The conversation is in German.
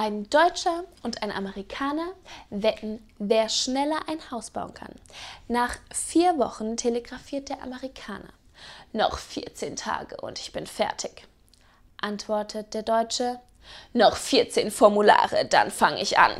Ein Deutscher und ein Amerikaner wetten, wer schneller ein Haus bauen kann. Nach vier Wochen telegrafiert der Amerikaner. Noch 14 Tage und ich bin fertig. Antwortet der Deutsche. Noch 14 Formulare, dann fange ich an.